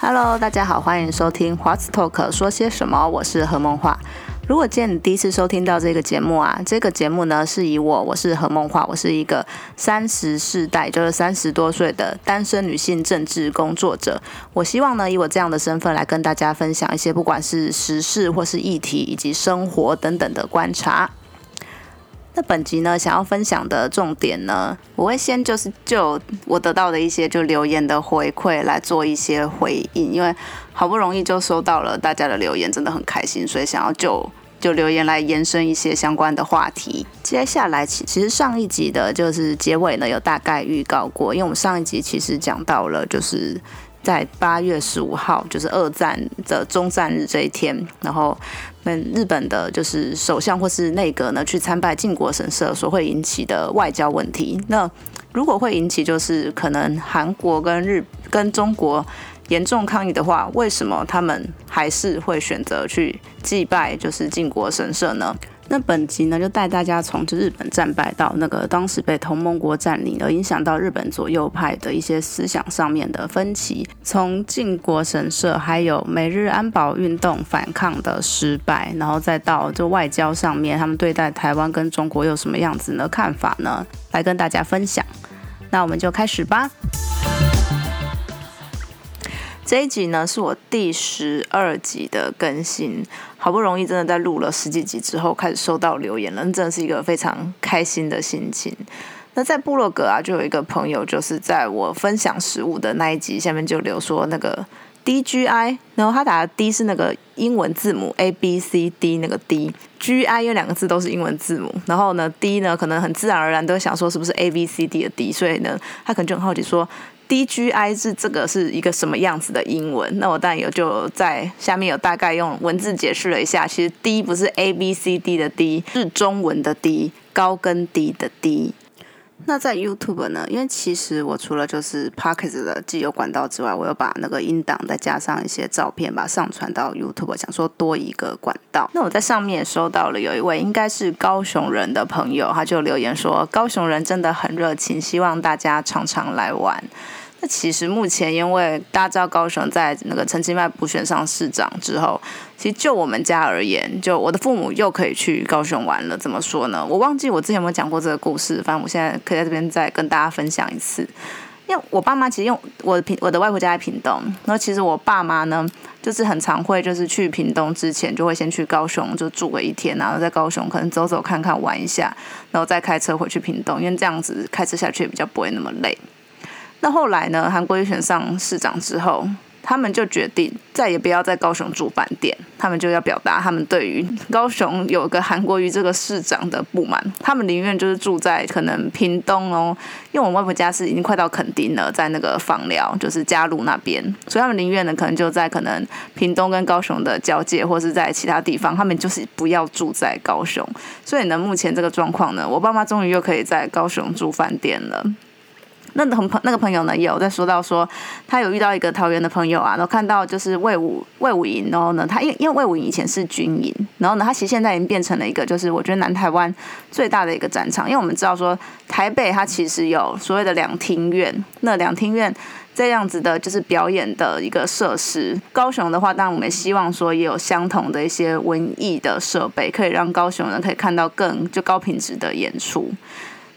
Hello，大家好，欢迎收听 What's Talk 说些什么？我是何梦华。如果今天你第一次收听到这个节目啊，这个节目呢是以我，我是何梦画，我是一个三十世代，就是三十多岁的单身女性政治工作者。我希望呢，以我这样的身份来跟大家分享一些不管是时事或是议题，以及生活等等的观察。那本集呢，想要分享的重点呢，我会先就是就我得到的一些就留言的回馈来做一些回应，因为好不容易就收到了大家的留言，真的很开心，所以想要就就留言来延伸一些相关的话题。接下来其其实上一集的就是结尾呢，有大概预告过，因为我们上一集其实讲到了就是。在八月十五号，就是二战的终战日这一天，然后，嗯，日本的就是首相或是内阁呢去参拜靖国神社所会引起的外交问题。那如果会引起就是可能韩国跟日跟中国严重抗议的话，为什么他们还是会选择去祭拜就是靖国神社呢？那本集呢，就带大家从就日本战败到那个当时被同盟国占领，而影响到日本左右派的一些思想上面的分歧，从靖国神社，还有美日安保运动反抗的失败，然后再到就外交上面，他们对待台湾跟中国有什么样子的看法呢？来跟大家分享。那我们就开始吧。这一集呢是我第十二集的更新，好不容易真的在录了十几集之后开始收到留言了，真的是一个非常开心的心情。那在部落格啊，就有一个朋友就是在我分享食物的那一集下面就留说那个 D G I，然后他打的 D 是那个英文字母 A B C D 那个 D，G I 有两个字都是英文字母，然后呢 D 呢可能很自然而然都想说是不是 A B C D 的 D，所以呢他可能就很好奇说。D G I 是这个是一个什么样子的英文？那我当然有就在下面有大概用文字解释了一下。其实 D 不是 A B C D 的 D，是中文的 D，高跟低的 D。那在 YouTube 呢？因为其实我除了就是 Pocket 的既有管道之外，我又把那个音档再加上一些照片，把它上传到 YouTube，想说多一个管道。那我在上面也收到了有一位应该是高雄人的朋友，他就留言说高雄人真的很热情，希望大家常常来玩。那其实目前，因为大家知道高雄在那个陈其迈补选上市长之后，其实就我们家而言，就我的父母又可以去高雄玩了。怎么说呢？我忘记我之前有没有讲过这个故事，反正我现在可以在这边再跟大家分享一次。因为我爸妈其实用我的平我的外婆家在屏东，然后其实我爸妈呢，就是很常会就是去屏东之前就会先去高雄就住个一天，然后在高雄可能走走看看玩一下，然后再开车回去屏东，因为这样子开车下去也比较不会那么累。那后来呢？韩国瑜选上市长之后，他们就决定再也不要在高雄住饭店，他们就要表达他们对于高雄有个韩国瑜这个市长的不满。他们宁愿就是住在可能屏东哦，因为我外婆家是已经快到垦丁了，在那个房寮，就是嘉路那边，所以他们宁愿呢，可能就在可能屏东跟高雄的交界，或是在其他地方，他们就是不要住在高雄。所以呢，目前这个状况呢，我爸妈终于又可以在高雄住饭店了。那朋朋那个朋友呢，也有在说到说，他有遇到一个桃园的朋友啊，然后看到就是魏武魏武营，然后呢，他因因为魏武营以前是军营，然后呢，他其实现在已经变成了一个就是我觉得南台湾最大的一个战场，因为我们知道说台北它其实有所谓的两厅院，那两厅院这样子的就是表演的一个设施，高雄的话，当然我们希望说也有相同的一些文艺的设备，可以让高雄人可以看到更就高品质的演出。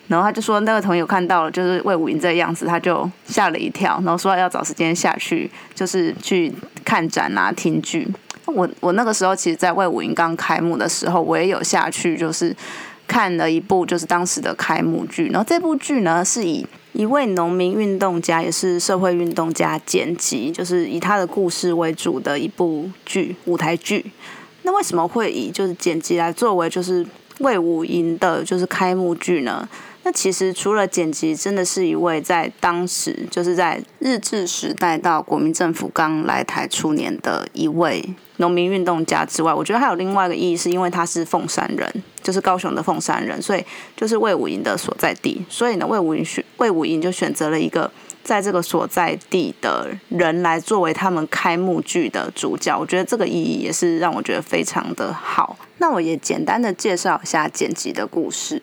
然后他就说，那个朋友看到了，就是魏武营这个样子，他就吓了一跳，然后说要找时间下去，就是去看展啊、听剧。我我那个时候其实，在魏武营刚开幕的时候，我也有下去，就是看了一部就是当时的开幕剧。然后这部剧呢，是以一位农民运动家，也是社会运动家剪辑，就是以他的故事为主的一部剧，舞台剧。那为什么会以就是剪辑来作为就是魏武营的就是开幕剧呢？那其实除了剪辑，真的是一位在当时就是在日治时代到国民政府刚来台初年的一位农民运动家之外，我觉得还有另外一个意义，是因为他是凤山人，就是高雄的凤山人，所以就是魏武营的所在地，所以呢，魏武营选魏武营就选择了一个在这个所在地的人来作为他们开幕剧的主角，我觉得这个意义也是让我觉得非常的好。那我也简单的介绍一下剪辑的故事。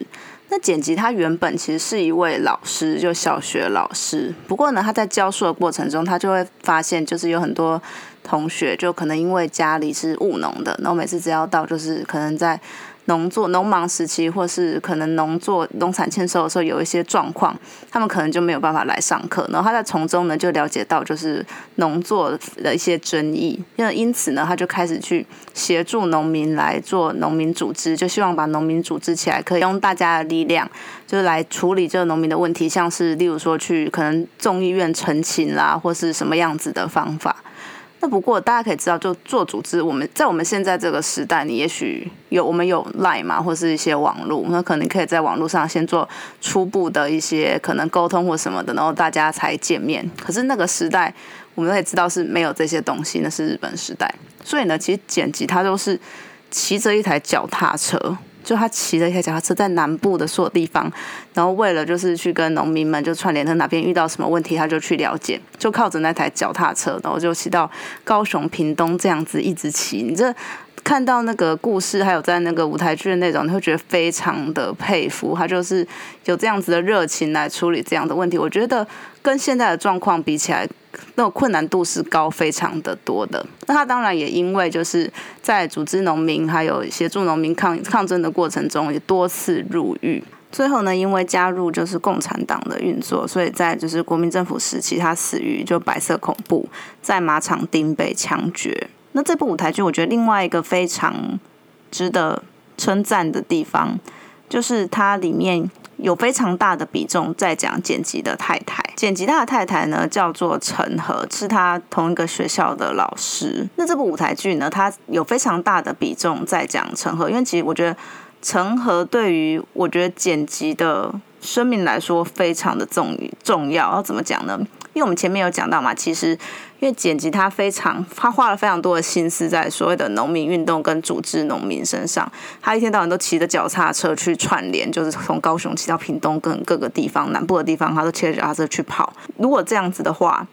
那剪辑他原本其实是一位老师，就小学老师。不过呢，他在教书的过程中，他就会发现，就是有很多同学就可能因为家里是务农的，那我每次只要到就是可能在。农作农忙时期，或是可能农作农产欠收的时候，有一些状况，他们可能就没有办法来上课。然后他在从中呢，就了解到就是农作的一些争议，因因此呢，他就开始去协助农民来做农民组织，就希望把农民组织起来，可以用大家的力量，就是来处理这个农民的问题，像是例如说去可能众议院陈情啦，或是什么样子的方法。那不过大家可以知道，就做组织，我们在我们现在这个时代，你也许有我们有 Line 嘛，或是一些网络，那可能可以在网络上先做初步的一些可能沟通或什么的，然后大家才见面。可是那个时代，我们也知道是没有这些东西，那是日本时代，所以呢，其实剪辑它都是骑着一台脚踏车。就他骑了一台脚踏车在南部的所有地方，然后为了就是去跟农民们就串联，他哪边遇到什么问题，他就去了解，就靠着那台脚踏车，然后就骑到高雄、屏东这样子一直骑。你这看到那个故事，还有在那个舞台剧的内容，你会觉得非常的佩服，他就是有这样子的热情来处理这样的问题。我觉得跟现在的状况比起来。那种困难度是高非常的多的。那他当然也因为就是在组织农民还有协助农民抗抗争的过程中，也多次入狱。最后呢，因为加入就是共产党的运作，所以在就是国民政府时期，他死于就白色恐怖，在马场町被枪决。那这部舞台剧，我觉得另外一个非常值得称赞的地方，就是它里面。有非常大的比重在讲剪辑的太太，剪辑他的太太呢叫做陈和，是他同一个学校的老师。那这部舞台剧呢，它有非常大的比重在讲陈和，因为其实我觉得陈和对于我觉得剪辑的生命来说非常的重重要。要怎么讲呢？因为我们前面有讲到嘛，其实。因为剪辑他非常，他花了非常多的心思在所谓的农民运动跟组织农民身上。他一天到晚都骑着脚踏车去串联，就是从高雄骑到屏东跟各个地方南部的地方，他都骑着脚踏车去跑。如果这样子的话，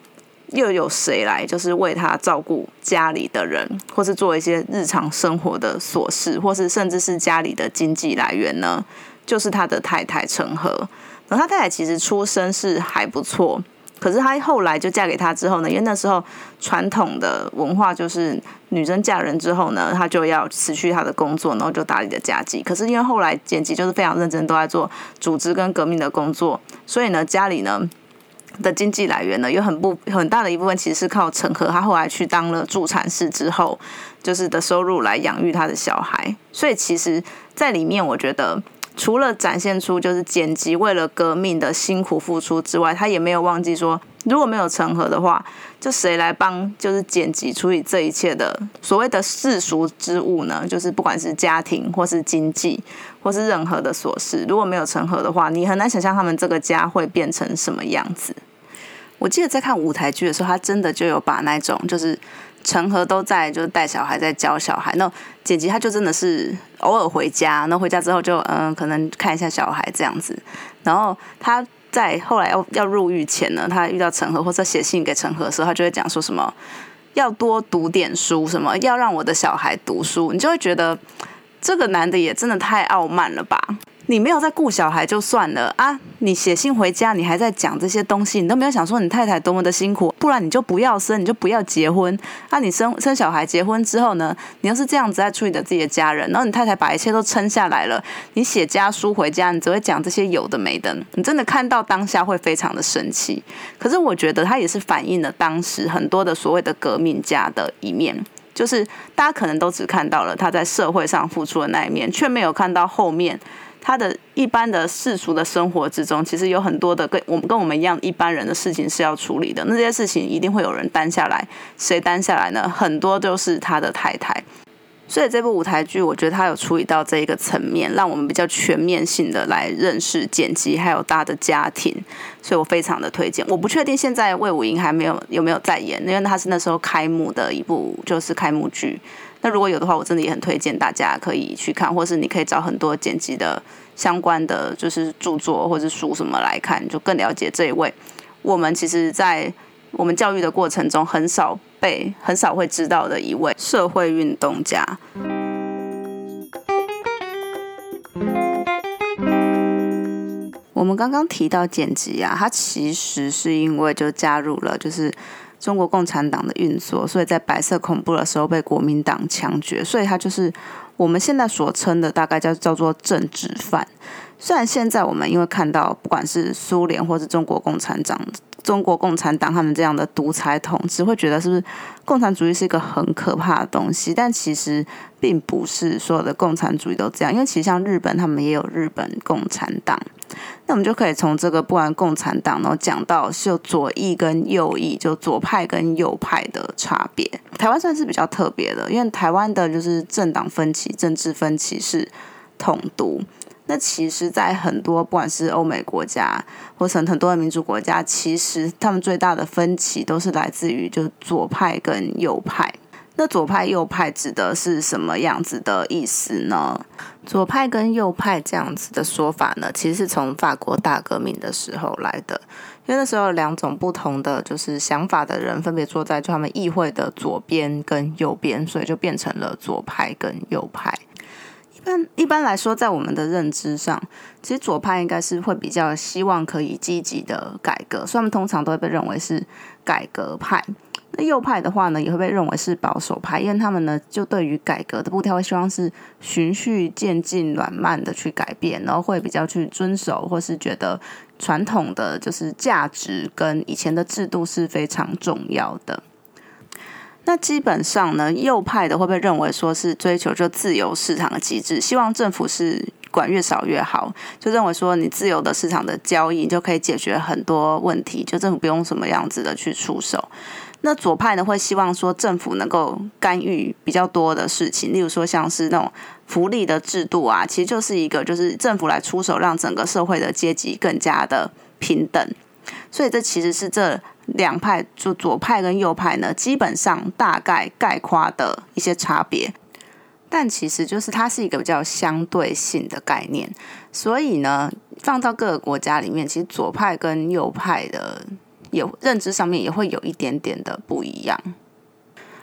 又有谁来就是为他照顾家里的人，或是做一些日常生活的琐事，或是甚至是家里的经济来源呢？就是他的太太陈和。然后他太太其实出身是还不错。可是她后来就嫁给他之后呢，因为那时候传统的文化就是女生嫁人之后呢，她就要辞去她的工作，然后就打理的家计。可是因为后来剪辑就是非常认真，都在做组织跟革命的工作，所以呢，家里呢的经济来源呢，有很不很大的一部分其实是靠陈和，他后来去当了助产士之后，就是的收入来养育他的小孩。所以其实，在里面我觉得。除了展现出就是剪辑为了革命的辛苦付出之外，他也没有忘记说，如果没有成河的话，就谁来帮就是剪辑处理这一切的所谓的世俗之物呢？就是不管是家庭或是经济或是任何的琐事，如果没有成河的话，你很难想象他们这个家会变成什么样子。我记得在看舞台剧的时候，他真的就有把那种就是。陈和都在，就是带小孩在教小孩。那剪辑他就真的是偶尔回家，那回家之后就嗯，可能看一下小孩这样子。然后他在后来要要入狱前呢，他遇到陈赫或者写信给陈赫的时候，他就会讲说什么要多读点书，什么要让我的小孩读书。你就会觉得这个男的也真的太傲慢了吧。你没有在顾小孩就算了啊！你写信回家，你还在讲这些东西，你都没有想说你太太多么的辛苦，不然你就不要生，你就不要结婚。那你生生小孩、结婚之后呢？你要是这样子在处理的自己的家人，然后你太太把一切都撑下来了，你写家书回家，你只会讲这些有的没的，你真的看到当下会非常的生气。可是我觉得他也是反映了当时很多的所谓的革命家的一面，就是大家可能都只看到了他在社会上付出的那一面，却没有看到后面。他的一般的世俗的生活之中，其实有很多的跟我们跟我们一样一般人的事情是要处理的。那这些事情一定会有人担下来，谁担下来呢？很多都是他的太太。所以这部舞台剧，我觉得他有处理到这一个层面，让我们比较全面性的来认识剪辑，还有他的家庭。所以我非常的推荐。我不确定现在魏武英还没有有没有在演，因为他是那时候开幕的一部就是开幕剧。那如果有的话我真的也很推荐大家可以去看或是你可以找很多剪辑的相关的就是著作或者书什么来看就更了解这一位。我们其实在我们教育的过程中很少被很少会知道的一位社会运动家。我们刚刚提到剪辑啊他其实是因为就加入了就是中国共产党的运作，所以在白色恐怖的时候被国民党枪决，所以他就是我们现在所称的大概叫叫做政治犯。虽然现在我们因为看到不管是苏联或是中国共产党。中国共产党他们这样的独裁统治，会觉得是不是共产主义是一个很可怕的东西？但其实并不是所有的共产主义都这样，因为其实像日本，他们也有日本共产党。那我们就可以从这个不管共产党，然后讲到就左翼跟右翼，就左派跟右派的差别。台湾算是比较特别的，因为台湾的就是政党分歧、政治分歧是统独。那其实，在很多不管是欧美国家，或是很多的民主国家，其实他们最大的分歧都是来自于就左派跟右派。那左派右派指的是什么样子的意思呢？左派跟右派这样子的说法呢，其实是从法国大革命的时候来的，因为那时候两种不同的就是想法的人分别坐在就他们议会的左边跟右边，所以就变成了左派跟右派。一般一般来说，在我们的认知上，其实左派应该是会比较希望可以积极的改革，所以他们通常都会被认为是改革派。那右派的话呢，也会被认为是保守派，因为他们呢就对于改革的步调会希望是循序渐进、缓慢的去改变，然后会比较去遵守，或是觉得传统的就是价值跟以前的制度是非常重要的。那基本上呢，右派的会被认为说是追求就自由市场的机制，希望政府是管越少越好，就认为说你自由的市场的交易就可以解决很多问题，就政府不用什么样子的去出手。那左派呢会希望说政府能够干预比较多的事情，例如说像是那种福利的制度啊，其实就是一个就是政府来出手，让整个社会的阶级更加的平等。所以这其实是这。两派就左派跟右派呢，基本上大概概括的一些差别，但其实就是它是一个比较相对性的概念。所以呢，放到各个国家里面，其实左派跟右派的有认知上面也会有一点点的不一样。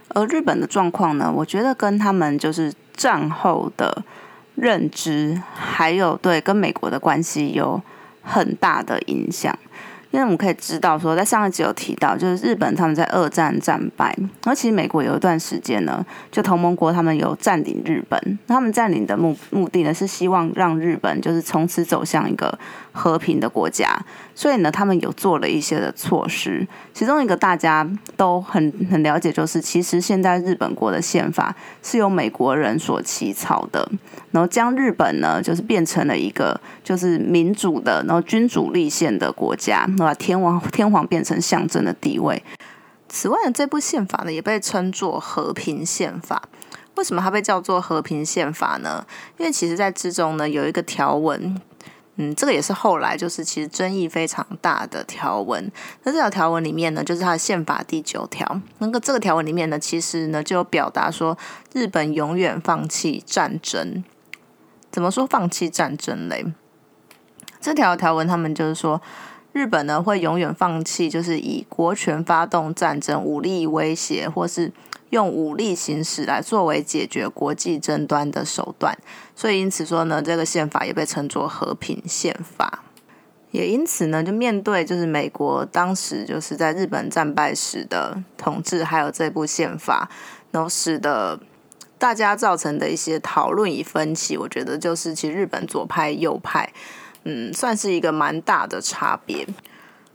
而日本的状况呢，我觉得跟他们就是战后的认知，还有对跟美国的关系有很大的影响。因为我们可以知道说，在上一集有提到，就是日本他们在二战战败，而其实美国有一段时间呢，就同盟国他们有占领日本，他们占领的目目的呢是希望让日本就是从此走向一个和平的国家，所以呢，他们有做了一些的措施，其中一个大家都很很了解，就是其实现在日本国的宪法是由美国人所起草的，然后将日本呢就是变成了一个就是民主的，然后君主立宪的国家。把天王天皇变成象征的地位。此外呢，这部宪法呢也被称作和平宪法。为什么它被叫做和平宪法呢？因为其实在之中呢有一个条文，嗯，这个也是后来就是其实争议非常大的条文。那这条条文里面呢，就是它的宪法第九条。那个这个条文里面呢，其实呢就有表达说，日本永远放弃战争。怎么说放弃战争嘞？这条条文他们就是说。日本呢会永远放弃，就是以国权发动战争、武力威胁，或是用武力行使来作为解决国际争端的手段。所以因此说呢，这个宪法也被称作和平宪法。也因此呢，就面对就是美国当时就是在日本战败时的统治，还有这部宪法，然后使得大家造成的一些讨论与分歧，我觉得就是其实日本左派、右派。嗯，算是一个蛮大的差别。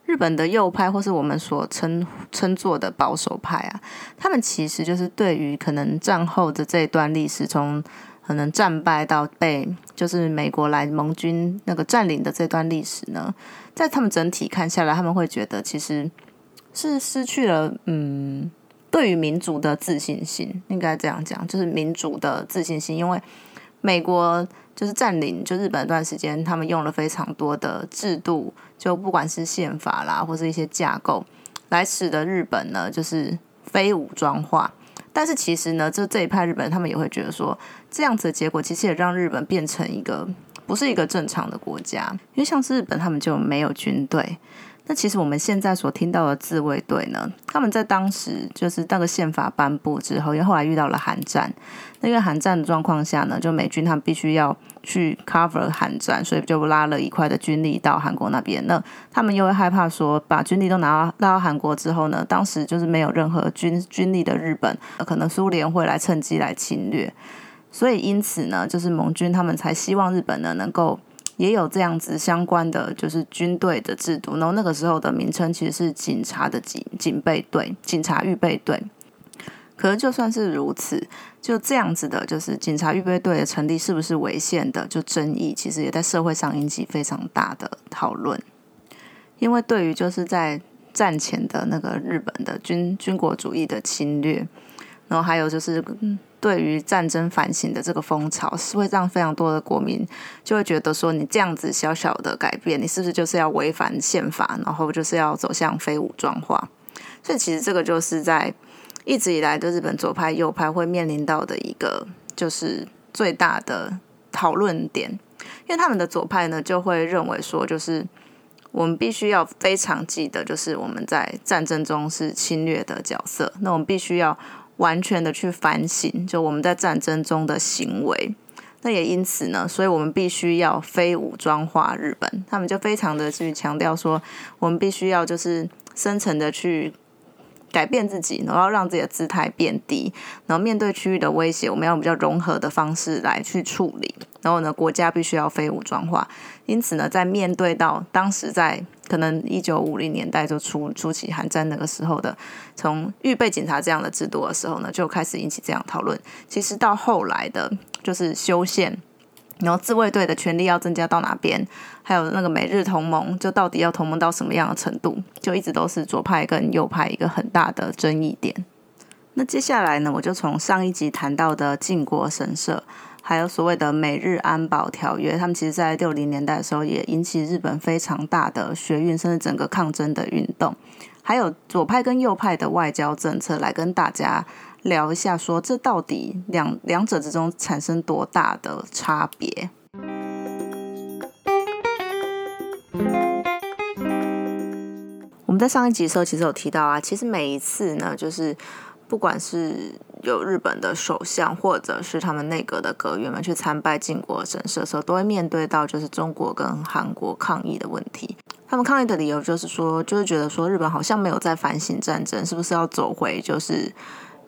日本的右派，或是我们所称称作的保守派啊，他们其实就是对于可能战后的这一段历史，从可能战败到被就是美国来盟军那个占领的这段历史呢，在他们整体看下来，他们会觉得其实是失去了嗯，对于民主的自信心，应该这样讲，就是民主的自信心，因为美国。就是占领就日本那段时间，他们用了非常多的制度，就不管是宪法啦，或是一些架构，来使得日本呢就是非武装化。但是其实呢，这这一派日本人他们也会觉得说，这样子的结果其实也让日本变成一个不是一个正常的国家。因为像日本，他们就没有军队，那其实我们现在所听到的自卫队呢，他们在当时就是那个宪法颁布之后，因为后来遇到了韩战，那因为韩战的状况下呢，就美军他们必须要去 cover 韩战，所以就拉了一块的军力到韩国那边。那他们又会害怕说，把军力都拿到拉到韩国之后呢，当时就是没有任何军军力的日本，可能苏联会来趁机来侵略，所以因此呢，就是盟军他们才希望日本呢能够。也有这样子相关的，就是军队的制度。然后那个时候的名称其实是警察的警警备队、警察预备队。可是就算是如此，就这样子的，就是警察预备队的成立是不是违宪的，就争议其实也在社会上引起非常大的讨论。因为对于就是在战前的那个日本的军军国主义的侵略，然后还有就是。对于战争反省的这个风潮，是会让非常多的国民就会觉得说，你这样子小小的改变，你是不是就是要违反宪法，然后就是要走向非武装化？所以其实这个就是在一直以来的日本左派、右派会面临到的一个就是最大的讨论点，因为他们的左派呢就会认为说，就是我们必须要非常记得，就是我们在战争中是侵略的角色，那我们必须要。完全的去反省，就我们在战争中的行为，那也因此呢，所以我们必须要非武装化日本。他们就非常的去强调说，我们必须要就是深层的去改变自己，然后让自己的姿态变低，然后面对区域的威胁，我们要比较融合的方式来去处理。然后呢，国家必须要非武装化。因此呢，在面对到当时在可能一九五零年代就初初期韩战那个时候的，从预备警察这样的制度的时候呢，就开始引起这样讨论。其实到后来的，就是修宪，然后自卫队的权利要增加到哪边，还有那个美日同盟，就到底要同盟到什么样的程度，就一直都是左派跟右派一个很大的争议点。那接下来呢，我就从上一集谈到的靖国神社。还有所谓的美日安保条约，他们其实在六零年代的时候也引起日本非常大的学运，甚至整个抗争的运动。还有左派跟右派的外交政策，来跟大家聊一下，说这到底两两者之中产生多大的差别？我们在上一集的时候其实有提到啊，其实每一次呢，就是不管是有日本的首相，或者是他们内阁的阁员们去参拜靖国神社的时候，都会面对到就是中国跟韩国抗议的问题。他们抗议的理由就是说，就是觉得说日本好像没有在反省战争，是不是要走回就是。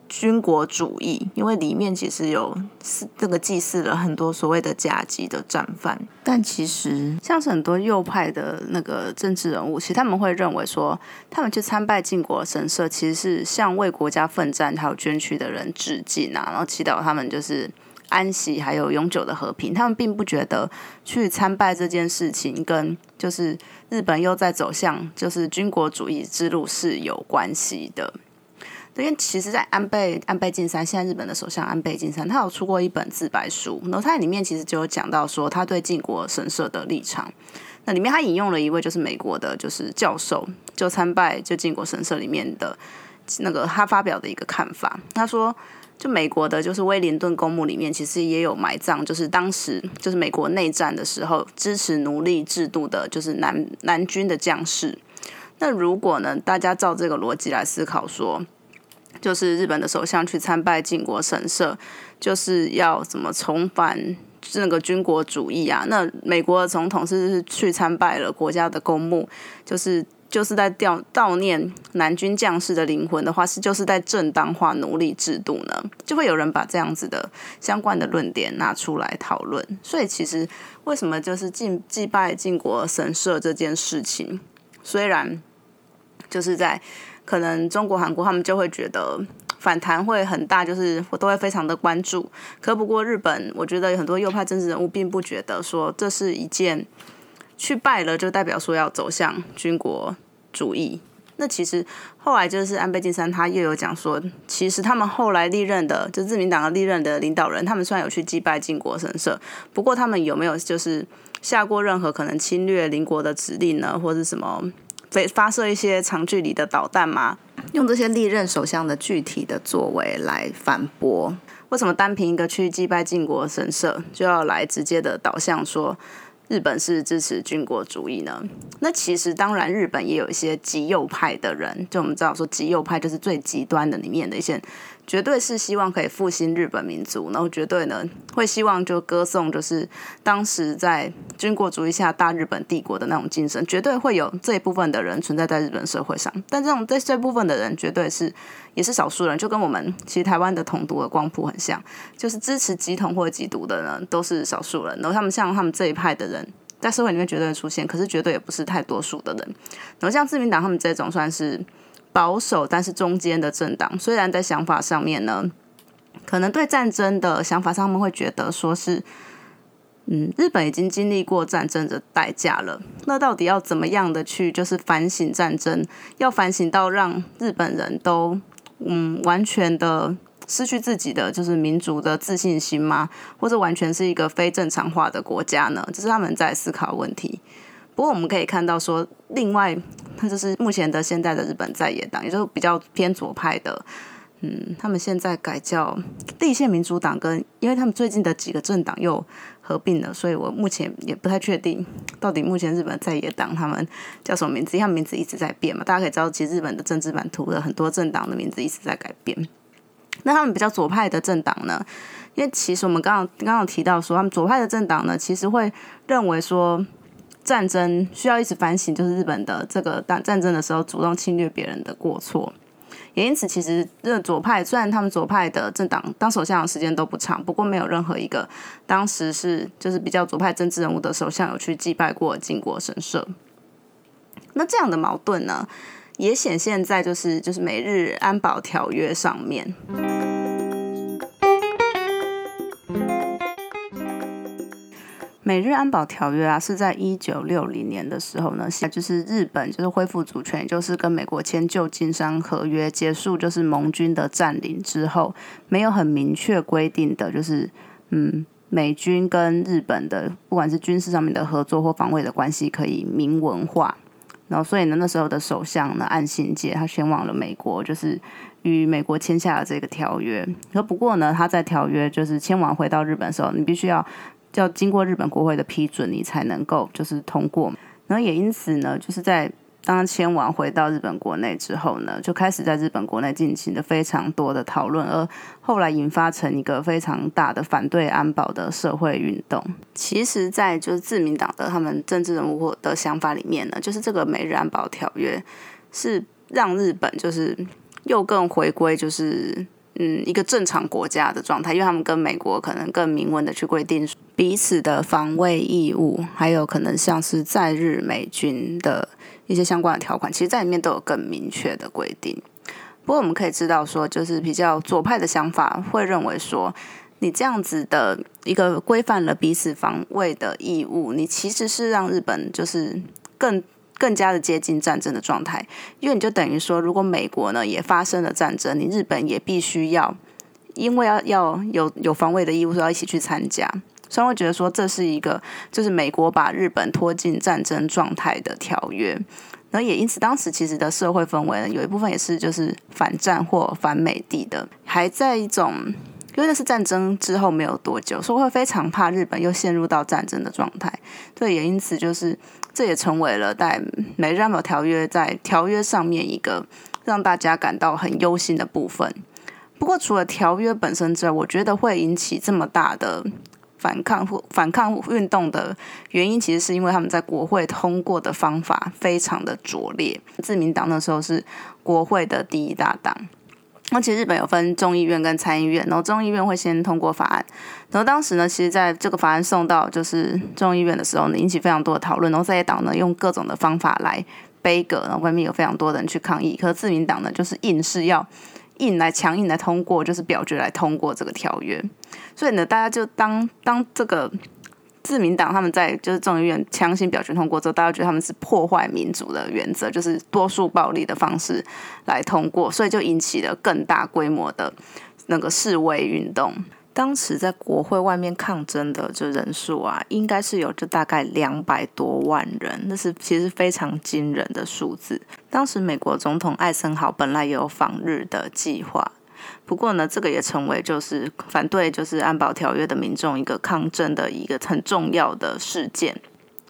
军国主义，因为里面其实有这个祭祀了很多所谓的甲级的战犯，但其实像是很多右派的那个政治人物，其实他们会认为说，他们去参拜靖国神社，其实是向为国家奋战还有捐躯的人致敬啊，然后祈祷他们就是安息还有永久的和平。他们并不觉得去参拜这件事情跟就是日本又在走向就是军国主义之路是有关系的。因为其实，在安倍安倍晋三，现在日本的首相安倍晋三，他有出过一本自白书，然后他里面其实就有讲到说他对靖国神社的立场。那里面他引用了一位就是美国的，就是教授，就参拜就靖国神社里面的那个他发表的一个看法。他说，就美国的，就是威灵顿公墓里面其实也有埋葬，就是当时就是美国内战的时候支持奴隶制度的，就是南南军的将士。那如果呢，大家照这个逻辑来思考说。就是日本的首相去参拜靖国神社，就是要怎么重返那个军国主义啊？那美国的总统是去参拜了国家的公墓，就是就是在悼悼念南军将士的灵魂的话，是就是在正当化奴隶制度呢？就会有人把这样子的相关的论点拿出来讨论。所以其实为什么就是祭祭拜靖国神社这件事情，虽然就是在。可能中国、韩国他们就会觉得反弹会很大，就是我都会非常的关注。可不过日本，我觉得有很多右派政治人物并不觉得说这是一件去败了就代表说要走向军国主义。那其实后来就是安倍晋三他又有讲说，其实他们后来历任的就自民党的历任的领导人，他们虽然有去祭拜靖国神社，不过他们有没有就是下过任何可能侵略邻国的指令呢，或者什么？发射一些长距离的导弹吗？用这些历任首相的具体的作为来反驳，为什么单凭一个去祭拜靖国神社就要来直接的导向说日本是支持军国主义呢？那其实当然，日本也有一些极右派的人，就我们知道说极右派就是最极端的里面的一些，绝对是希望可以复兴日本民族，然后绝对呢会希望就歌颂就是当时在军国主义下大日本帝国的那种精神，绝对会有这一部分的人存在在日本社会上。但这种这这部分的人绝对是也是少数人，就跟我们其实台湾的统独的光谱很像，就是支持极统或者极独的人都是少数人，然后他们像他们这一派的人。在社会里面绝对出现，可是绝对也不是太多数的人。然后像自民党他们这种算是保守，但是中间的政党，虽然在想法上面呢，可能对战争的想法上，他们会觉得说是，嗯，日本已经经历过战争的代价了，那到底要怎么样的去就是反省战争，要反省到让日本人都嗯完全的。失去自己的就是民族的自信心吗？或者完全是一个非正常化的国家呢？这是他们在思考问题。不过我们可以看到说，另外，那就是目前的现在的日本在野党，也就是比较偏左派的，嗯，他们现在改叫立宪民主党，跟因为他们最近的几个政党又合并了，所以我目前也不太确定到底目前日本在野党他们叫什么名字，因为名字一直在变嘛。大家可以知道，其实日本的政治版图的很多政党的名字一直在改变。那他们比较左派的政党呢？因为其实我们刚刚刚刚提到说，他们左派的政党呢，其实会认为说，战争需要一直反省，就是日本的这个当战争的时候主动侵略别人的过错。也因此，其实这左派虽然他们左派的政党当首相的时间都不长，不过没有任何一个当时是就是比较左派政治人物的首相有去祭拜过靖国神社。那这样的矛盾呢？也显现在就是就是美日安保条约上面。美日安保条约啊，是在一九六零年的时候呢，就是日本就是恢复主权，就是跟美国签旧金山合约，结束就是盟军的占领之后，没有很明确规定的就是嗯，美军跟日本的不管是军事上面的合作或防卫的关系可以明文化。然后，所以呢，那时候的首相呢，岸信介他前往了美国，就是与美国签下了这个条约。可不过呢，他在条约就是签完回到日本的时候，你必须要要经过日本国会的批准，你才能够就是通过。然后也因此呢，就是在。当签完回到日本国内之后呢，就开始在日本国内进行了非常多的讨论，而后来引发成一个非常大的反对安保的社会运动。其实，在就是自民党的他们政治人物的想法里面呢，就是这个美日安保条约是让日本就是又更回归就是嗯一个正常国家的状态，因为他们跟美国可能更明文的去规定彼此的防卫义务，还有可能像是在日美军的。一些相关的条款，其实在里面都有更明确的规定。不过我们可以知道，说就是比较左派的想法会认为说，你这样子的一个规范了彼此防卫的义务，你其实是让日本就是更更加的接近战争的状态，因为你就等于说，如果美国呢也发生了战争，你日本也必须要因为要要有有防卫的义务，说要一起去参加。所以会觉得说这是一个，就是美国把日本拖进战争状态的条约，然后也因此当时其实的社会氛围呢，有一部分也是就是反战或反美帝的，还在一种，因为那是战争之后没有多久，所以会非常怕日本又陷入到战争的状态，对，也因此就是这也成为了在美日安保条约在条约上面一个让大家感到很忧心的部分。不过除了条约本身之外，我觉得会引起这么大的。反抗或反抗运动的原因，其实是因为他们在国会通过的方法非常的拙劣。自民党那时候是国会的第一大党，那其实日本有分众议院跟参议院，然后众议院会先通过法案，然后当时呢，其实在这个法案送到就是众议院的时候呢，引起非常多的讨论，然后在野党呢用各种的方法来背革，然后外面有非常多的人去抗议，可是自民党呢就是硬是要。硬来强硬来通过，就是表决来通过这个条约。所以呢，大家就当当这个自民党他们在就是众议院强行表决通过之后，大家觉得他们是破坏民主的原则，就是多数暴力的方式来通过，所以就引起了更大规模的那个示威运动。当时在国会外面抗争的这人数啊，应该是有就大概两百多万人，那是其实非常惊人的数字。当时美国总统艾森豪本来也有访日的计划，不过呢，这个也成为就是反对就是安保条约的民众一个抗争的一个很重要的事件。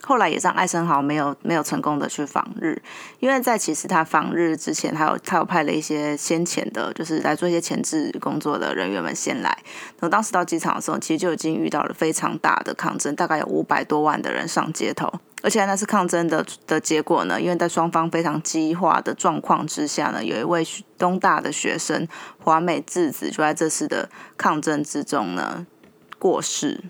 后来也让艾森豪没有没有成功的去访日，因为在其实他访日之前，他有他有派了一些先前的，就是来做一些前置工作的人员们先来。那当时到机场的时候，其实就已经遇到了非常大的抗争，大概有五百多万的人上街头。而且那次抗争的的结果呢，因为在双方非常激化的状况之下呢，有一位东大的学生华美智子就在这次的抗争之中呢过世。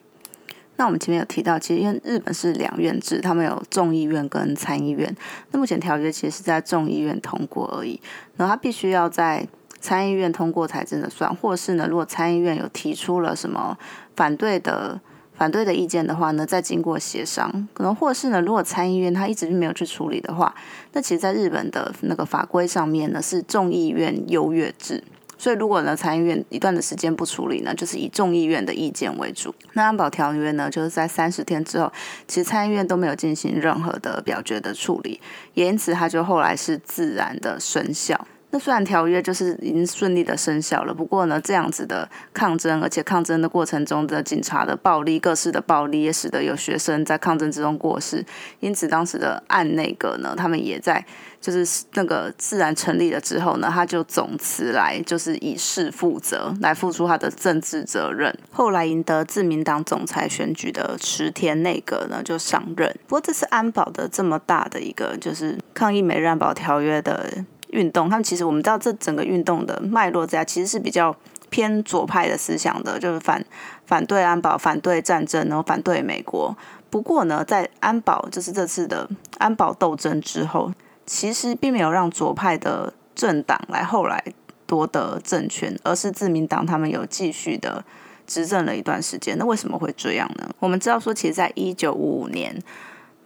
那我们前面有提到，其实因为日本是两院制，他们有众议院跟参议院。那目前条约其实是在众议院通过而已，然后他必须要在参议院通过才真的算，或是呢，如果参议院有提出了什么反对的。反对的意见的话呢，再经过协商，可能或是呢，如果参议院他一直就没有去处理的话，那其实，在日本的那个法规上面呢，是众议院优越制，所以如果呢，参议院一段的时间不处理呢，就是以众议院的意见为主。那安保条约呢，就是在三十天之后，其实参议院都没有进行任何的表决的处理，也因此它就后来是自然的生效。那虽然条约就是已经顺利的生效了，不过呢，这样子的抗争，而且抗争的过程中的警察的暴力、各式的暴力，也使得有学生在抗争之中过世。因此，当时的案内阁呢，他们也在就是那个自然成立了之后呢，他就总辞来，就是以事负责，来付出他的政治责任。后来赢得自民党总裁选举的池田内阁呢，就上任。不过，这次安保的这么大的一个就是抗议美日安保条约的。运动，他们其实我们知道，这整个运动的脉络在其实是比较偏左派的思想的，就是反反对安保、反对战争，然后反对美国。不过呢，在安保就是这次的安保斗争之后，其实并没有让左派的政党来后来夺得政权，而是自民党他们有继续的执政了一段时间。那为什么会这样呢？我们知道说，其实在一九五五年。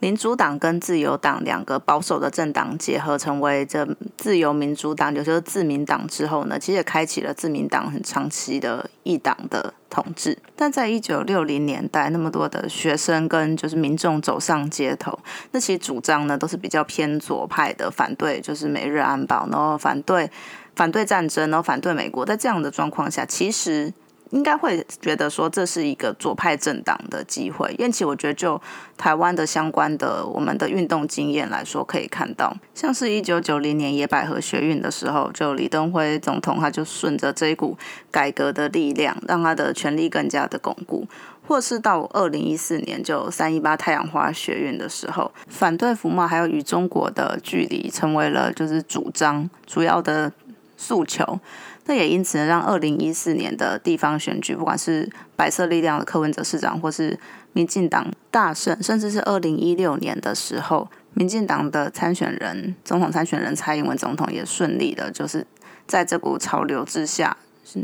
民主党跟自由党两个保守的政党结合，成为这自由民主党，也就是自民党之后呢，其实也开启了自民党很长期的一党的统治。但在一九六零年代，那么多的学生跟就是民众走上街头，那其实主张呢都是比较偏左派的，反对就是美日安保，然后反对反对战争，然后反对美国。在这样的状况下，其实。应该会觉得说这是一个左派政党的机会，因此我觉得就台湾的相关的我们的运动经验来说，可以看到，像是一九九零年野百合学运的时候，就李登辉总统他就顺着这一股改革的力量，让他的权力更加的巩固，或是到二零一四年就三一八太阳花学运的时候，反对服贸还有与中国的距离成为了就是主张主要的诉求。那也因此呢，让二零一四年的地方选举，不管是白色力量的柯文哲市长，或是民进党大胜，甚至是二零一六年的时候，民进党的参选人总统参选人蔡英文总统也顺利的，就是在这股潮流之下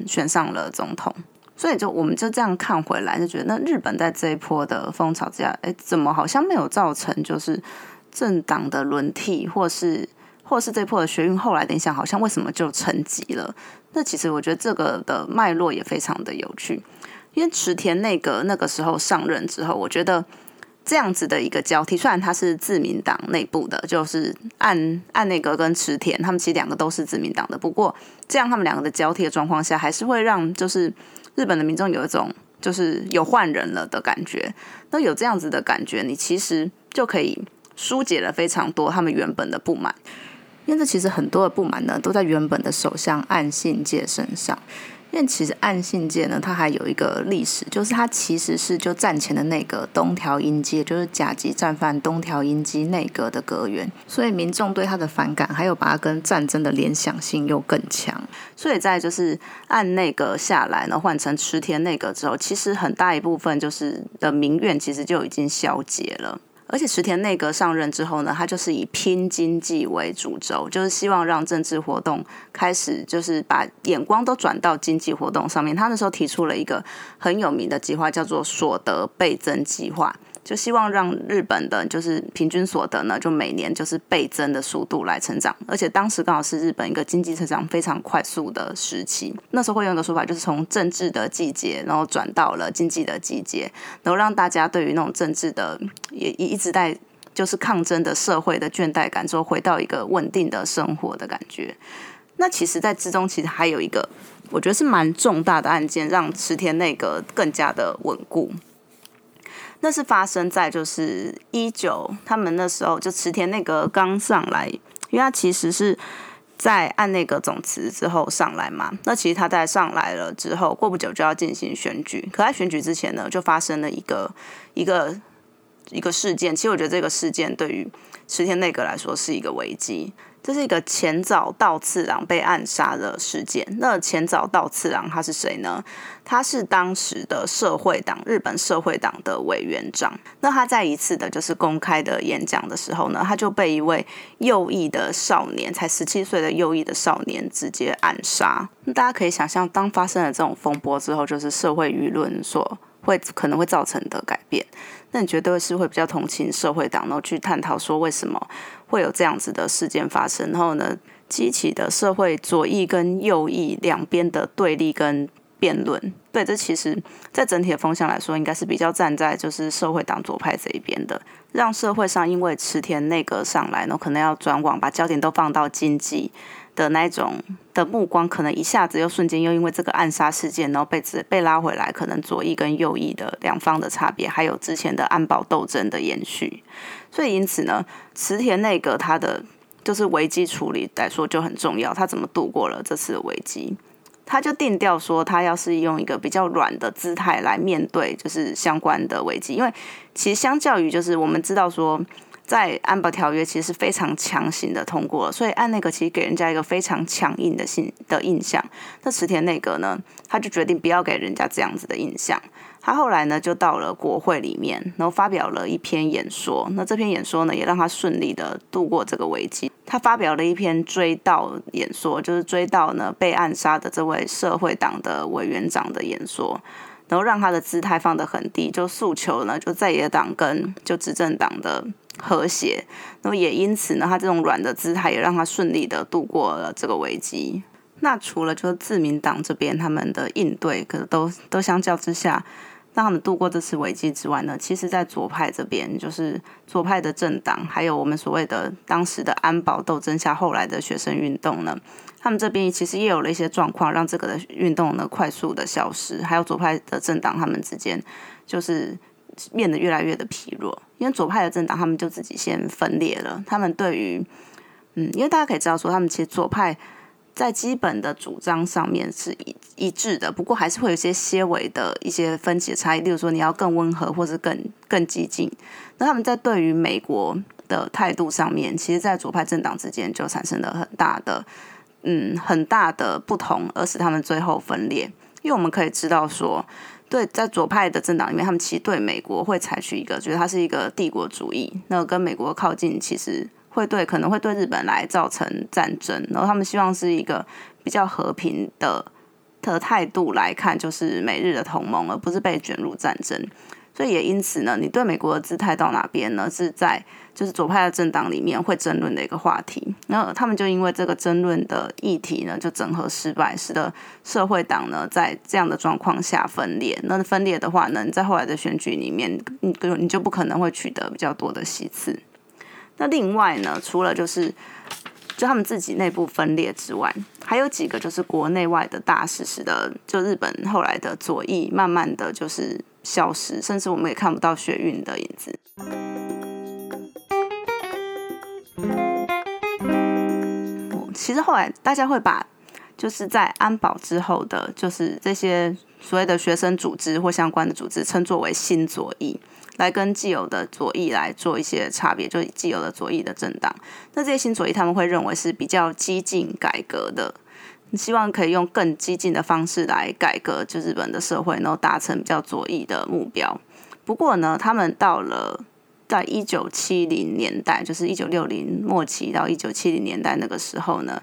选上了总统。所以就我们就这样看回来，就觉得那日本在这一波的风潮之下，哎，怎么好像没有造成就是政党的轮替，或是或是这波的学运后来，等一下好像为什么就沉寂了？那其实我觉得这个的脉络也非常的有趣，因为池田内阁那个时候上任之后，我觉得这样子的一个交替，虽然他是自民党内部的，就是岸岸内阁跟池田，他们其实两个都是自民党的，不过这样他们两个的交替的状况下，还是会让就是日本的民众有一种就是有换人了的感觉。那有这样子的感觉，你其实就可以疏解了非常多他们原本的不满。因为这其实很多的不满呢，都在原本的首相岸信介身上。因为其实岸信介呢，他还有一个历史，就是他其实是就战前的那个东条英机，就是甲级战犯东条英机内阁的阁员，所以民众对他的反感，还有把他跟战争的联想性又更强。所以在就是按内阁下来呢，换成池田内阁之后，其实很大一部分就是的民怨，其实就已经消解了。而且池田内阁上任之后呢，他就是以拼经济为主轴，就是希望让政治活动开始，就是把眼光都转到经济活动上面。他那时候提出了一个很有名的计划，叫做所得倍增计划。就希望让日本的，就是平均所得呢，就每年就是倍增的速度来成长，而且当时刚好是日本一个经济成长非常快速的时期。那时候会用一个说法，就是从政治的季节，然后转到了经济的季节，然后让大家对于那种政治的也一一直在就是抗争的社会的倦怠感，之后回到一个稳定的生活的感觉。那其实，在之中其实还有一个，我觉得是蛮重大的案件，让池田内阁更加的稳固。那是发生在就是一九，他们那时候就池田内阁刚上来，因为他其实是在按那个总辞之后上来嘛。那其实他在上来了之后，过不久就要进行选举。可在选举之前呢，就发生了一个一个一个事件。其实我觉得这个事件对于池田内阁来说是一个危机。这是一个前早稻次郎被暗杀的事件。那前早稻次郎他是谁呢？他是当时的社会党日本社会党的委员长。那他在一次的就是公开的演讲的时候呢，他就被一位右翼的少年，才十七岁的右翼的少年直接暗杀。那大家可以想象，当发生了这种风波之后，就是社会舆论所会可能会造成的改变。那你绝对是会比较同情社会党，然后去探讨说为什么会有这样子的事件发生，然后呢，激起的社会左翼跟右翼两边的对立跟辩论。对，这其实在整体的风向来说，应该是比较站在就是社会党左派这一边的，让社会上因为池田内阁上来，然后可能要转往把焦点都放到经济。的那种的目光，可能一下子又瞬间又因为这个暗杀事件，然后被被拉回来，可能左翼跟右翼的两方的差别，还有之前的安保斗争的延续。所以因此呢，池田内阁他的就是危机处理来说就很重要，他怎么度过了这次的危机？他就定调说，他要是用一个比较软的姿态来面对，就是相关的危机，因为其实相较于就是我们知道说。在安保条约其实是非常强行的通过了，所以按那个其实给人家一个非常强硬的信的印象。那池田内阁呢，他就决定不要给人家这样子的印象。他后来呢，就到了国会里面，然后发表了一篇演说。那这篇演说呢，也让他顺利的度过这个危机。他发表了一篇追悼演说，就是追悼呢被暗杀的这位社会党的委员长的演说。然后让他的姿态放得很低，就诉求呢，就在野党跟就执政党的和谐。那么也因此呢，他这种软的姿态也让他顺利的度过了这个危机。那除了就是自民党这边他们的应对，可能都都相较之下。让他们度过这次危机之外呢，其实，在左派这边，就是左派的政党，还有我们所谓的当时的安保斗争下后来的学生运动呢，他们这边其实也有了一些状况，让这个的运动呢快速的消失。还有左派的政党，他们之间就是变得越来越的疲弱，因为左派的政党他们就自己先分裂了。他们对于，嗯，因为大家可以知道说，他们其实左派。在基本的主张上面是一一致的，不过还是会有一些些微的一些分歧的差异。例如说，你要更温和，或是更更激进。那他们在对于美国的态度上面，其实，在左派政党之间就产生了很大的嗯很大的不同，而使他们最后分裂。因为我们可以知道说，对在左派的政党里面，他们其实对美国会采取一个觉得它是一个帝国主义，那跟美国靠近，其实。会对可能会对日本来造成战争，然后他们希望是一个比较和平的的态度来看，就是美日的同盟，而不是被卷入战争。所以也因此呢，你对美国的姿态到哪边呢？是在就是左派的政党里面会争论的一个话题。那他们就因为这个争论的议题呢，就整合失败，使得社会党呢在这样的状况下分裂。那分裂的话呢，在后来的选举里面，你你就不可能会取得比较多的席次。那另外呢，除了就是就他们自己内部分裂之外，还有几个就是国内外的大事，使得就日本后来的左翼慢慢的就是消失，甚至我们也看不到血运的影子。其实后来大家会把就是在安保之后的，就是这些所谓的学生组织或相关的组织，称作为新左翼。来跟既有的左翼来做一些差别，就既有的左翼的政党，那这些新左翼他们会认为是比较激进改革的，希望可以用更激进的方式来改革就日本的社会，然后达成比较左翼的目标。不过呢，他们到了在一九七零年代，就是一九六零末期到一九七零年代那个时候呢，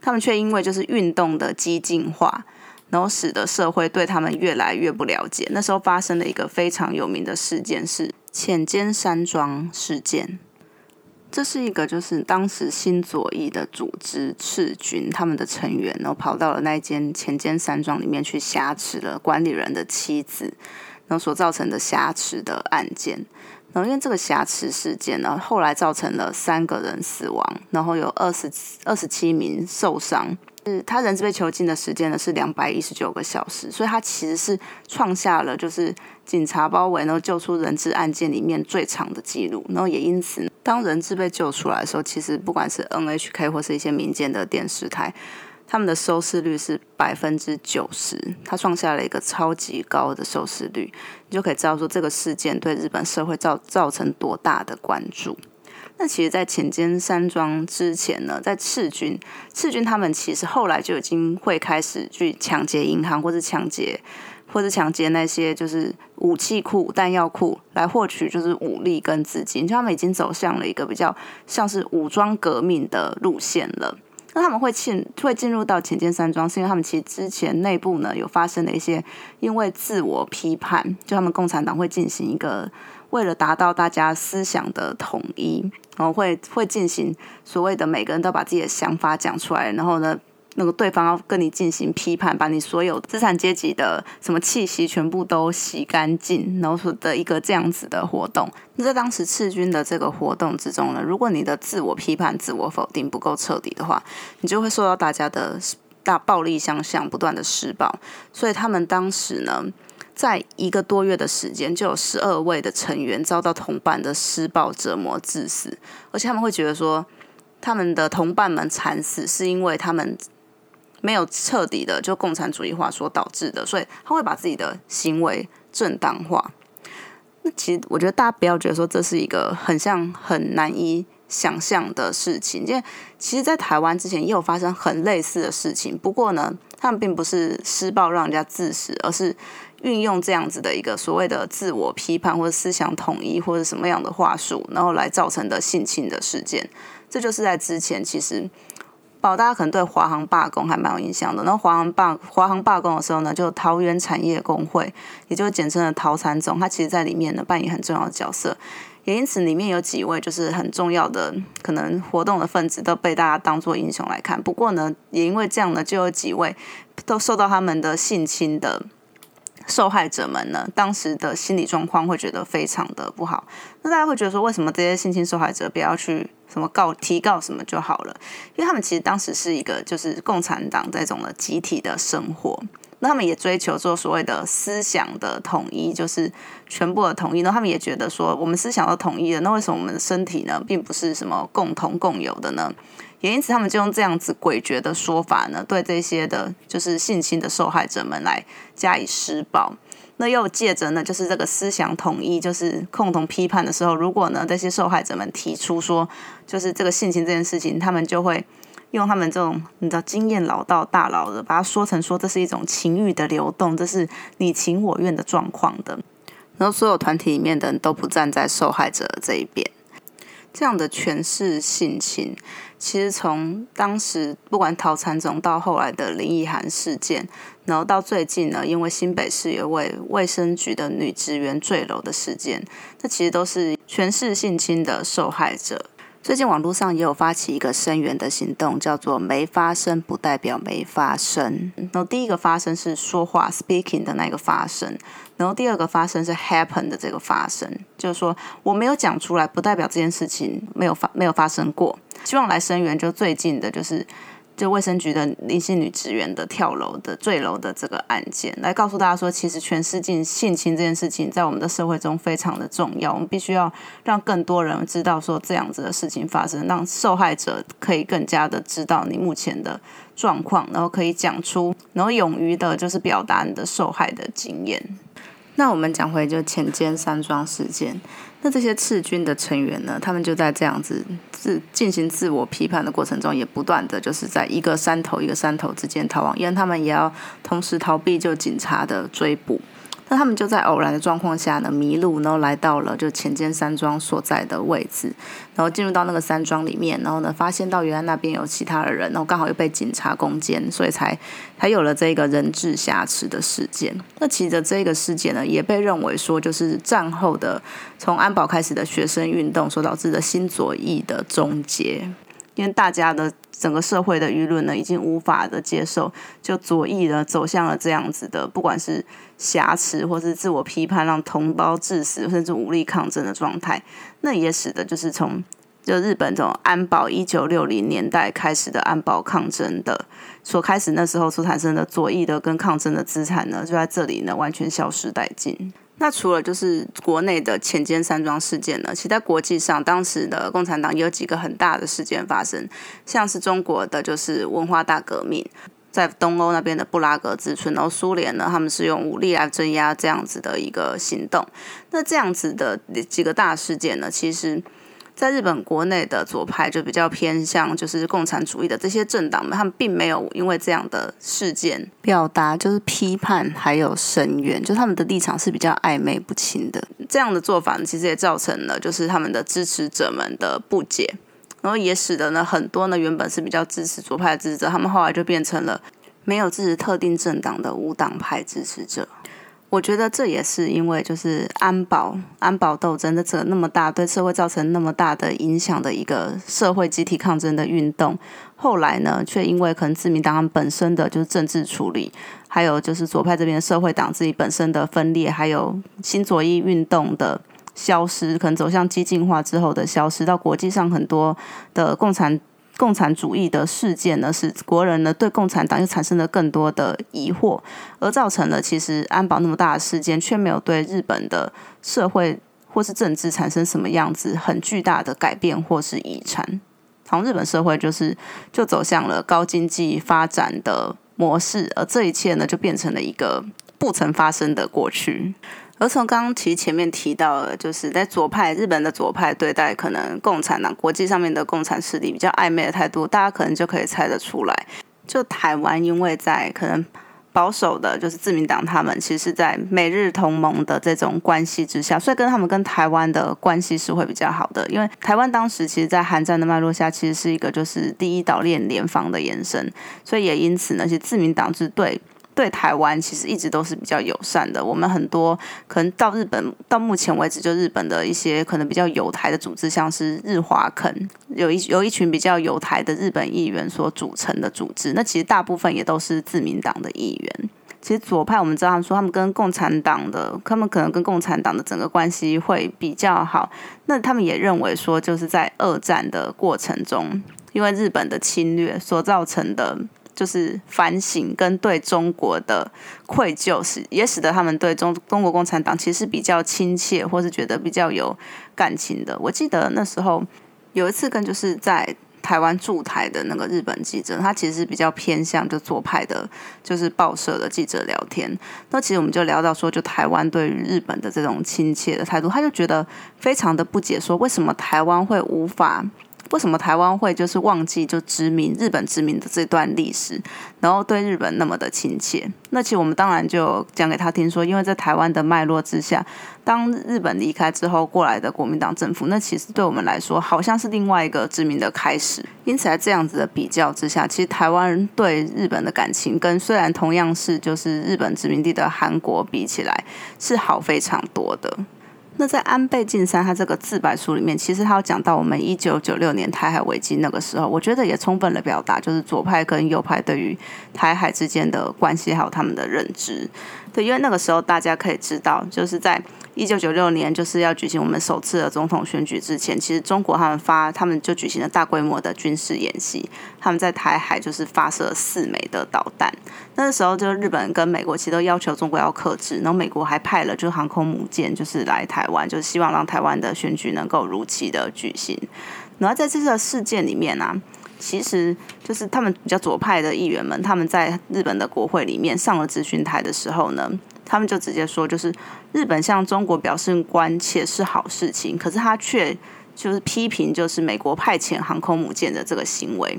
他们却因为就是运动的激进化。然后使得社会对他们越来越不了解。那时候发生了一个非常有名的事件，是浅间山庄事件。这是一个就是当时新左翼的组织赤军他们的成员，然后跑到了那间前间山庄里面去挟持了管理人的妻子，然后所造成的挟持的案件。然后因为这个挟持事件呢，后来造成了三个人死亡，然后有二十二十七名受伤。是他人质被囚禁的时间呢是两百一十九个小时，所以他其实是创下了就是警察包围然后救出人质案件里面最长的记录。然后也因此，当人质被救出来的时候，其实不管是 NHK 或是一些民间的电视台，他们的收视率是百分之九十，他创下了一个超级高的收视率，你就可以知道说这个事件对日本社会造造成多大的关注。那其实，在浅间山庄之前呢，在赤军，赤军他们其实后来就已经会开始去抢劫银行，或是抢劫，或是抢劫那些就是武器库、弹药库，来获取就是武力跟资金。就他们已经走向了一个比较像是武装革命的路线了。那他们会进会进入到浅间山庄，是因为他们其实之前内部呢有发生了一些因为自我批判，就他们共产党会进行一个。为了达到大家思想的统一，然后会会进行所谓的每个人都把自己的想法讲出来，然后呢，那个对方要跟你进行批判，把你所有资产阶级的什么气息全部都洗干净，然后的一个这样子的活动。那在当时赤军的这个活动之中呢，如果你的自我批判、自我否定不够彻底的话，你就会受到大家的大暴力相向，不断的施暴。所以他们当时呢。在一个多月的时间，就有十二位的成员遭到同伴的施暴折磨致死，而且他们会觉得说，他们的同伴们惨死是因为他们没有彻底的就共产主义化所导致的，所以他会把自己的行为正当化。那其实我觉得大家不要觉得说这是一个很像很难以想象的事情，因为其实，在台湾之前也有发生很类似的事情，不过呢，他们并不是施暴让人家致死，而是。运用这样子的一个所谓的自我批判或者思想统一或者什么样的话术，然后来造成的性侵的事件，这就是在之前其实，宝大家可能对华航罢工还蛮有印象的。然后华航罢华航罢工的时候呢，就桃园产业工会，也就是简称的桃产总，他其实在里面呢扮演很重要的角色，也因此里面有几位就是很重要的可能活动的分子都被大家当做英雄来看。不过呢，也因为这样呢，就有几位都受到他们的性侵的。受害者们呢，当时的心理状况会觉得非常的不好。那大家会觉得说，为什么这些性侵受害者不要去什么告提告什么就好了？因为他们其实当时是一个就是共产党这种的集体的生活，那他们也追求做所谓的思想的统一，就是全部的统一。那他们也觉得说，我们思想都统一了，那为什么我们的身体呢，并不是什么共同共有的呢？也因此，他们就用这样子诡谲的说法呢，对这些的，就是性侵的受害者们来加以施暴。那又借着呢，就是这个思想统一，就是共同批判的时候，如果呢这些受害者们提出说，就是这个性侵这件事情，他们就会用他们这种你知道经验老道大佬的，把它说成说这是一种情欲的流动，这是你情我愿的状况的。然后所有团体里面的人都不站在受害者这一边。这样的诠释性侵，其实从当时不管陶禅总到后来的林奕涵事件，然后到最近呢，因为新北市有位卫生局的女职员坠楼的事件，这其实都是诠释性侵的受害者。最近网络上也有发起一个声援的行动，叫做“没发生不代表没发生”。然后第一个发生是说话 （speaking） 的那个发生，然后第二个发生是 happen 的这个发生，就是说我没有讲出来，不代表这件事情没有发没有发生过。希望来声援，就最近的就是。就卫生局的林姓女职员的跳楼的坠楼的这个案件，来告诉大家说，其实全世界性侵这件事情在我们的社会中非常的重要，我们必须要让更多人知道说这样子的事情发生，让受害者可以更加的知道你目前的状况，然后可以讲出，然后勇于的就是表达你的受害的经验。那我们讲回就前间山庄事件。那这些赤军的成员呢？他们就在这样子自进行自我批判的过程中，也不断的就是在一个山头一个山头之间逃亡，因为他们也要同时逃避就警察的追捕。那他们就在偶然的状况下呢迷路，然后来到了就前间山庄所在的位置，然后进入到那个山庄里面，然后呢发现到原来那边有其他的人，然后刚好又被警察攻坚，所以才才有了这个人质挟持的事件。那其实这个事件呢，也被认为说就是战后的从安保开始的学生运动所导致的新左翼的终结，因为大家的。整个社会的舆论呢，已经无法的接受，就左翼呢走向了这样子的，不管是挟持或是自我批判，让同胞致死，甚至武力抗争的状态，那也使得就是从就日本这种安保一九六零年代开始的安保抗争的，所开始那时候所产生的左翼的跟抗争的资产呢，就在这里呢完全消失殆尽。那除了就是国内的浅间山庄事件呢，其实在国际上，当时的共产党也有几个很大的事件发生，像是中国的就是文化大革命，在东欧那边的布拉格之春，然后苏联呢，他们是用武力来镇压这样子的一个行动。那这样子的几个大事件呢，其实。在日本国内的左派就比较偏向就是共产主义的这些政党们，他们并没有因为这样的事件表达就是批判还有声援，就他们的立场是比较暧昧不清的。这样的做法，其实也造成了就是他们的支持者们的不解，然后也使得呢很多呢原本是比较支持左派的支持者，他们后来就变成了没有支持特定政党的无党派支持者。我觉得这也是因为，就是安保安保斗争的这那么大，对社会造成那么大的影响的一个社会集体抗争的运动，后来呢，却因为可能自民党本身的就是政治处理，还有就是左派这边社会党自己本身的分裂，还有新左翼运动的消失，可能走向激进化之后的消失，到国际上很多的共产。共产主义的事件呢，使国人呢对共产党又产生了更多的疑惑，而造成了其实安保那么大的事件，却没有对日本的社会或是政治产生什么样子很巨大的改变或是遗产。从日本社会就是就走向了高经济发展的模式，而这一切呢就变成了一个不曾发生的过去。而从刚刚其实前面提到的，就是在左派日本的左派对待可能共产党国际上面的共产势力比较暧昧的态度，大家可能就可以猜得出来。就台湾，因为在可能保守的，就是自民党他们，其实在美日同盟的这种关系之下，所以跟他们跟台湾的关系是会比较好的。因为台湾当时其实，在韩战的脉络下，其实是一个就是第一岛链联防的延伸，所以也因此呢，其实自民党是对。对台湾其实一直都是比较友善的。我们很多可能到日本到目前为止，就日本的一些可能比较友台的组织，像是日华肯，有一有一群比较友台的日本议员所组成的组织。那其实大部分也都是自民党的议员。其实左派我们知道，他们说他们跟共产党的，他们可能跟共产党的整个关系会比较好。那他们也认为说，就是在二战的过程中，因为日本的侵略所造成的。就是反省跟对中国的愧疚，使也使得他们对中中国共产党其实比较亲切，或是觉得比较有感情的。我记得那时候有一次跟就是在台湾驻台的那个日本记者，他其实是比较偏向就左派的，就是报社的记者聊天。那其实我们就聊到说，就台湾对于日本的这种亲切的态度，他就觉得非常的不解，说为什么台湾会无法。为什么台湾会就是忘记就殖民日本殖民的这段历史，然后对日本那么的亲切？那其实我们当然就讲给他听说，因为在台湾的脉络之下，当日本离开之后过来的国民党政府，那其实对我们来说好像是另外一个殖民的开始。因此在这样子的比较之下，其实台湾人对日本的感情，跟虽然同样是就是日本殖民地的韩国比起来，是好非常多的。那在安倍晋三他这个自白书里面，其实他有讲到我们一九九六年台海危机那个时候，我觉得也充分的表达，就是左派跟右派对于台海之间的关系还有他们的认知。因为那个时候大家可以知道，就是在。一九九六年就是要举行我们首次的总统选举之前，其实中国他们发他们就举行了大规模的军事演习，他们在台海就是发射四枚的导弹。那个时候就日本跟美国其实都要求中国要克制，然后美国还派了就航空母舰就是来台湾，就是希望让台湾的选举能够如期的举行。然后在这个事件里面呢，其实就是他们比较左派的议员们，他们在日本的国会里面上了咨询台的时候呢。他们就直接说，就是日本向中国表示关切是好事情，可是他却就是批评，就是美国派遣航空母舰的这个行为。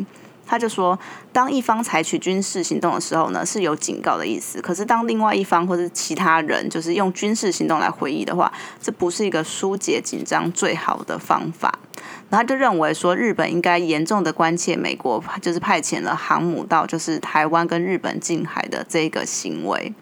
他就说，当一方采取军事行动的时候呢，是有警告的意思；可是当另外一方或者其他人就是用军事行动来回忆的话，这不是一个疏解紧张最好的方法。然后就认为说，日本应该严重的关切美国就是派遣了航母到就是台湾跟日本近海的这个行为。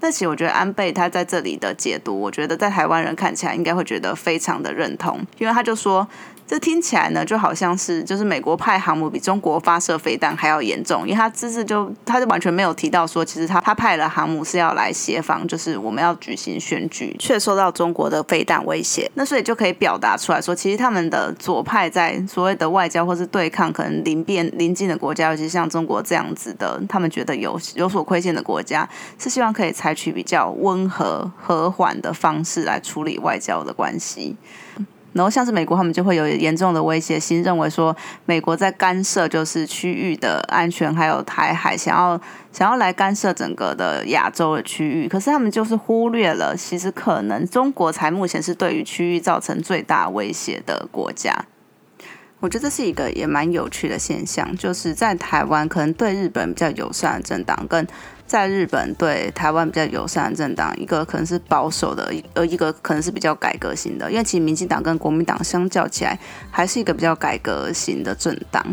那其实我觉得安倍他在这里的解读，我觉得在台湾人看起来应该会觉得非常的认同，因为他就说。这听起来呢，就好像是就是美国派航母比中国发射飞弹还要严重，因为他只是就他就完全没有提到说，其实他他派了航母是要来协防，就是我们要举行选举，却受到中国的飞弹威胁。那所以就可以表达出来说，其实他们的左派在所谓的外交或是对抗可能临边临近的国家，尤其像中国这样子的，他们觉得有有所亏欠的国家，是希望可以采取比较温和和缓的方式来处理外交的关系。然后像是美国，他们就会有严重的威胁心，认为说美国在干涉就是区域的安全，还有台海，想要想要来干涉整个的亚洲的区域。可是他们就是忽略了，其实可能中国才目前是对于区域造成最大威胁的国家。我觉得这是一个也蛮有趣的现象，就是在台湾可能对日本比较友善的政党跟。在日本对台湾比较友善的政党，一个可能是保守的，呃，一个可能是比较改革型的。因为其实民进党跟国民党相较起来，还是一个比较改革型的政党。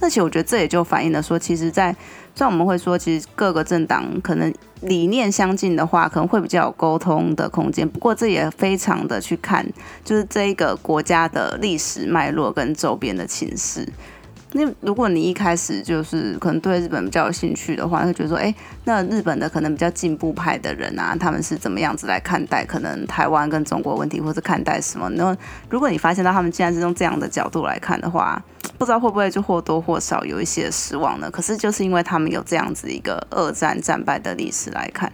而且我觉得这也就反映了说，其实，在虽然我们会说，其实各个政党可能理念相近的话，可能会比较有沟通的空间。不过这也非常的去看，就是这一个国家的历史脉络跟周边的情势。那如果你一开始就是可能对日本比较有兴趣的话，会觉得说，哎，那日本的可能比较进步派的人啊，他们是怎么样子来看待可能台湾跟中国问题，或者看待什么？那如果你发现到他们竟然是用这样的角度来看的话，不知道会不会就或多或少有一些失望呢？可是就是因为他们有这样子一个二战战败的历史来看。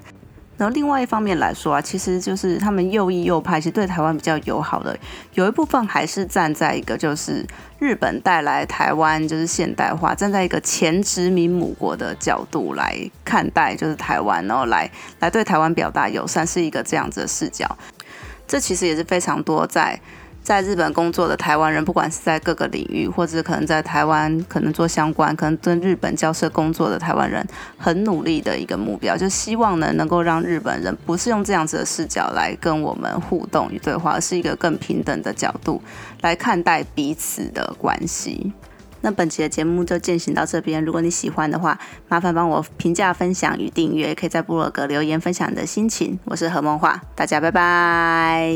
然后另外一方面来说啊，其实就是他们右翼右派，其实对台湾比较友好的，有一部分还是站在一个就是日本带来台湾就是现代化，站在一个前殖民母国的角度来看待就是台湾，然后来来对台湾表达友善，是一个这样子的视角。这其实也是非常多在。在日本工作的台湾人，不管是在各个领域，或者可能在台湾可能做相关，可能跟日本交涉工作的台湾人，很努力的一个目标，就希望呢能够让日本人不是用这样子的视角来跟我们互动与对话，而是一个更平等的角度来看待彼此的关系。那本期的节目就进行到这边，如果你喜欢的话，麻烦帮我评价、分享与订阅，也可以在部落格留言分享你的心情。我是何梦画，大家拜拜。